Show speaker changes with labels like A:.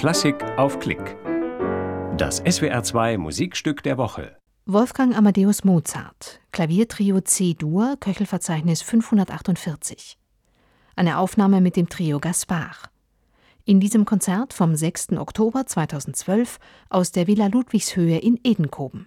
A: Klassik auf Klick. Das SWR2 Musikstück der Woche.
B: Wolfgang Amadeus Mozart, Klaviertrio C-Dur, Köchelverzeichnis 548. Eine Aufnahme mit dem Trio Gaspar. In diesem Konzert vom 6. Oktober 2012 aus der Villa Ludwigshöhe in Edenkoben.